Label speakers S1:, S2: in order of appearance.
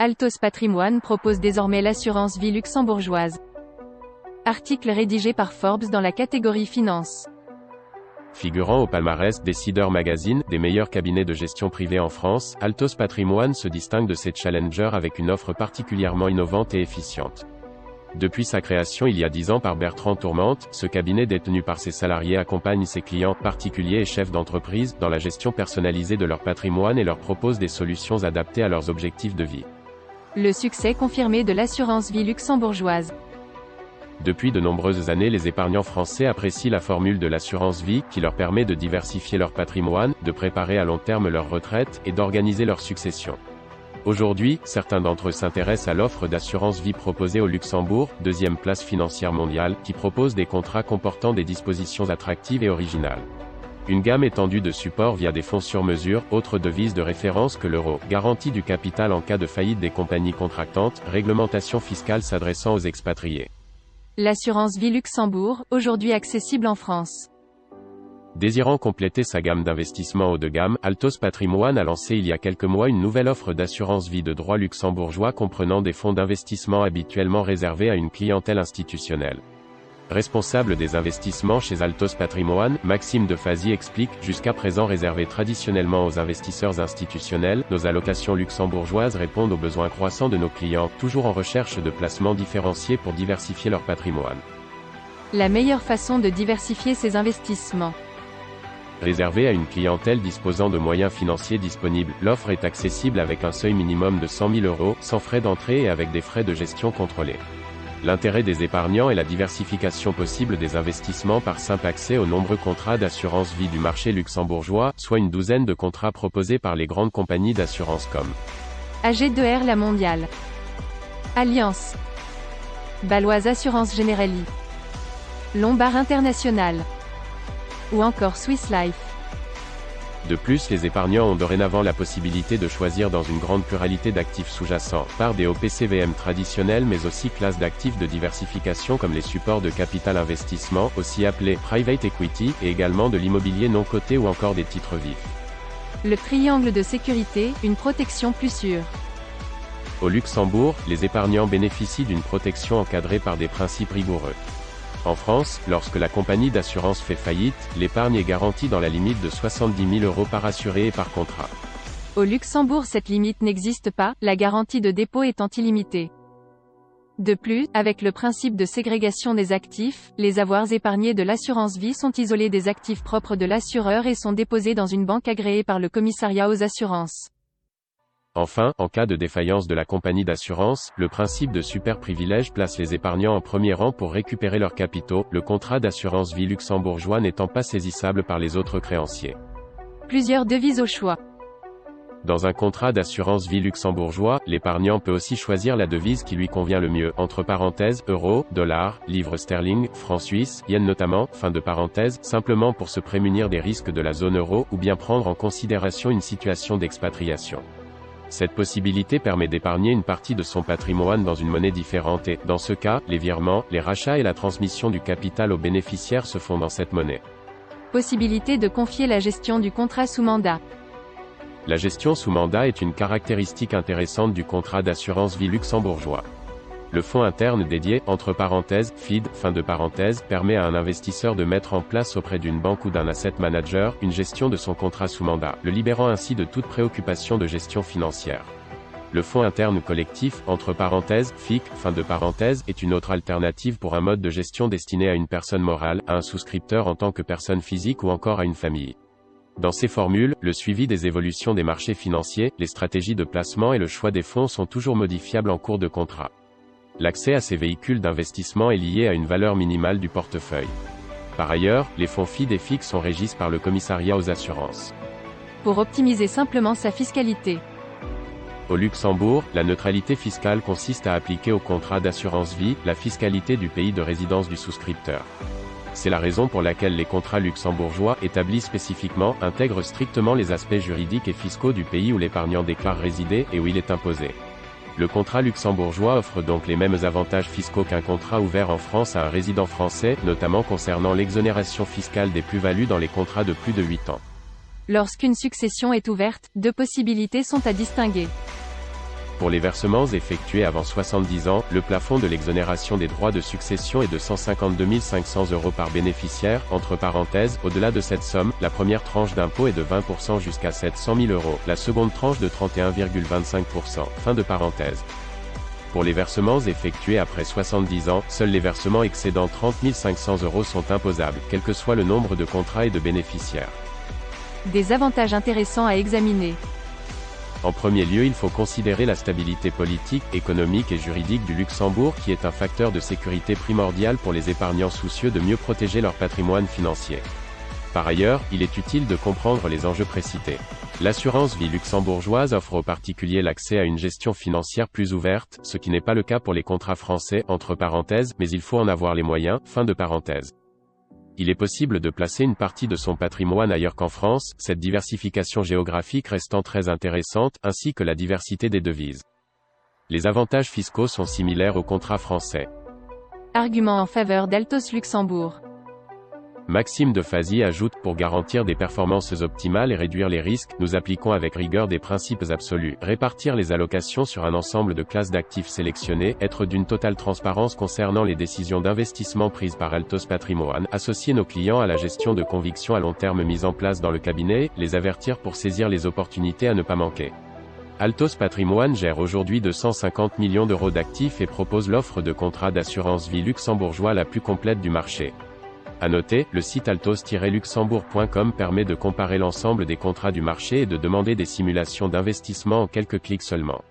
S1: Altos Patrimoine propose désormais l'assurance vie luxembourgeoise. Article rédigé par Forbes dans la catégorie Finance.
S2: Figurant au palmarès Décideur Magazine, des meilleurs cabinets de gestion privée en France, Altos Patrimoine se distingue de ses challengers avec une offre particulièrement innovante et efficiente. Depuis sa création il y a dix ans par Bertrand Tourmente, ce cabinet détenu par ses salariés accompagne ses clients, particuliers et chefs d'entreprise, dans la gestion personnalisée de leur patrimoine et leur propose des solutions adaptées à leurs objectifs de vie.
S1: Le succès confirmé de l'assurance vie luxembourgeoise.
S2: Depuis de nombreuses années les épargnants français apprécient la formule de l'assurance vie, qui leur permet de diversifier leur patrimoine, de préparer à long terme leur retraite, et d'organiser leur succession. Aujourd'hui, certains d'entre eux s'intéressent à l'offre d'assurance vie proposée au Luxembourg, deuxième place financière mondiale, qui propose des contrats comportant des dispositions attractives et originales. Une gamme étendue de supports via des fonds sur mesure, autre devise de référence que l'euro, garantie du capital en cas de faillite des compagnies contractantes, réglementation fiscale s'adressant aux expatriés.
S1: L'assurance vie Luxembourg, aujourd'hui accessible en France.
S2: Désirant compléter sa gamme d'investissements haut de gamme, Altos Patrimoine a lancé il y a quelques mois une nouvelle offre d'assurance vie de droit luxembourgeois comprenant des fonds d'investissement habituellement réservés à une clientèle institutionnelle. Responsable des investissements chez Altos Patrimoine, Maxime Defazy explique, jusqu'à présent réservé traditionnellement aux investisseurs institutionnels, nos allocations luxembourgeoises répondent aux besoins croissants de nos clients, toujours en recherche de placements différenciés pour diversifier leur patrimoine.
S1: La meilleure façon de diversifier ses investissements.
S2: Réservé à une clientèle disposant de moyens financiers disponibles, l'offre est accessible avec un seuil minimum de 100 000 euros, sans frais d'entrée et avec des frais de gestion contrôlés. L'intérêt des épargnants est la diversification possible des investissements par simple accès aux nombreux contrats d'assurance vie du marché luxembourgeois, soit une douzaine de contrats proposés par les grandes compagnies d'assurance comme
S1: AG2R La Mondiale, Alliance, Baloise Assurance Generali, Lombard International, ou encore Swiss Life.
S2: De plus les épargnants ont dorénavant la possibilité de choisir dans une grande pluralité d'actifs sous-jacents, par des OPCVM traditionnels mais aussi classes d'actifs de diversification comme les supports de capital investissement, aussi appelés private equity, et également de l'immobilier non coté ou encore des titres vifs.
S1: Le triangle de sécurité, une protection plus sûre.
S2: Au Luxembourg, les épargnants bénéficient d'une protection encadrée par des principes rigoureux. En France, lorsque la compagnie d'assurance fait faillite, l'épargne est garantie dans la limite de 70 000 euros par assuré et par contrat.
S1: Au Luxembourg cette limite n'existe pas, la garantie de dépôt étant illimitée. De plus, avec le principe de ségrégation des actifs, les avoirs épargnés de l'assurance vie sont isolés des actifs propres de l'assureur et sont déposés dans une banque agréée par le commissariat aux assurances.
S2: Enfin, en cas de défaillance de la compagnie d'assurance, le principe de super privilège place les épargnants en premier rang pour récupérer leurs capitaux, le contrat d'assurance vie luxembourgeois n'étant pas saisissable par les autres créanciers.
S1: Plusieurs devises au choix.
S2: Dans un contrat d'assurance vie luxembourgeois, l'épargnant peut aussi choisir la devise qui lui convient le mieux, entre parenthèses, euro, dollar, livre sterling, franc suisse, yen notamment, fin de parenthèse, simplement pour se prémunir des risques de la zone euro ou bien prendre en considération une situation d'expatriation. Cette possibilité permet d'épargner une partie de son patrimoine dans une monnaie différente et, dans ce cas, les virements, les rachats et la transmission du capital aux bénéficiaires se font dans cette monnaie.
S1: Possibilité de confier la gestion du contrat sous mandat.
S2: La gestion sous mandat est une caractéristique intéressante du contrat d'assurance vie luxembourgeois. Le fonds interne dédié, entre parenthèses, FID, fin de parenthèse, permet à un investisseur de mettre en place auprès d'une banque ou d'un asset manager, une gestion de son contrat sous mandat, le libérant ainsi de toute préoccupation de gestion financière. Le fonds interne collectif, entre parenthèses, FIC, fin de parenthèse, est une autre alternative pour un mode de gestion destiné à une personne morale, à un souscripteur en tant que personne physique ou encore à une famille. Dans ces formules, le suivi des évolutions des marchés financiers, les stratégies de placement et le choix des fonds sont toujours modifiables en cours de contrat. L'accès à ces véhicules d'investissement est lié à une valeur minimale du portefeuille. Par ailleurs, les fonds FID et FIX sont régis par le commissariat aux assurances.
S1: Pour optimiser simplement sa fiscalité.
S2: Au Luxembourg, la neutralité fiscale consiste à appliquer au contrat d'assurance vie, la fiscalité du pays de résidence du souscripteur. C'est la raison pour laquelle les contrats luxembourgeois, établis spécifiquement, intègrent strictement les aspects juridiques et fiscaux du pays où l'épargnant déclare résider et où il est imposé. Le contrat luxembourgeois offre donc les mêmes avantages fiscaux qu'un contrat ouvert en France à un résident français, notamment concernant l'exonération fiscale des plus-values dans les contrats de plus de 8 ans.
S1: Lorsqu'une succession est ouverte, deux possibilités sont à distinguer.
S2: Pour les versements effectués avant 70 ans, le plafond de l'exonération des droits de succession est de 152 500 euros par bénéficiaire, entre parenthèses, au-delà de cette somme, la première tranche d'impôt est de 20% jusqu'à 700 000 euros, la seconde tranche de 31,25%, fin de parenthèse. Pour les versements effectués après 70 ans, seuls les versements excédant 30 500 euros sont imposables, quel que soit le nombre de contrats et de bénéficiaires.
S1: Des avantages intéressants à examiner.
S2: En premier lieu il faut considérer la stabilité politique, économique et juridique du Luxembourg qui est un facteur de sécurité primordial pour les épargnants soucieux de mieux protéger leur patrimoine financier. Par ailleurs, il est utile de comprendre les enjeux précités. L'assurance vie luxembourgeoise offre aux particuliers l'accès à une gestion financière plus ouverte, ce qui n'est pas le cas pour les contrats français, entre parenthèses, mais il faut en avoir les moyens, fin de parenthèse il est possible de placer une partie de son patrimoine ailleurs qu'en France, cette diversification géographique restant très intéressante, ainsi que la diversité des devises. Les avantages fiscaux sont similaires aux contrats français.
S1: Argument en faveur d'Altos Luxembourg.
S2: Maxime de Fazy ajoute, pour garantir des performances optimales et réduire les risques, nous appliquons avec rigueur des principes absolus. Répartir les allocations sur un ensemble de classes d'actifs sélectionnés, être d'une totale transparence concernant les décisions d'investissement prises par Altos Patrimoine, associer nos clients à la gestion de convictions à long terme mise en place dans le cabinet, les avertir pour saisir les opportunités à ne pas manquer. Altos Patrimoine gère aujourd'hui 250 millions d'euros d'actifs et propose l'offre de contrat d'assurance vie luxembourgeois la plus complète du marché. À noter, le site altos-luxembourg.com permet de comparer l'ensemble des contrats du marché et de demander des simulations d'investissement en quelques clics seulement.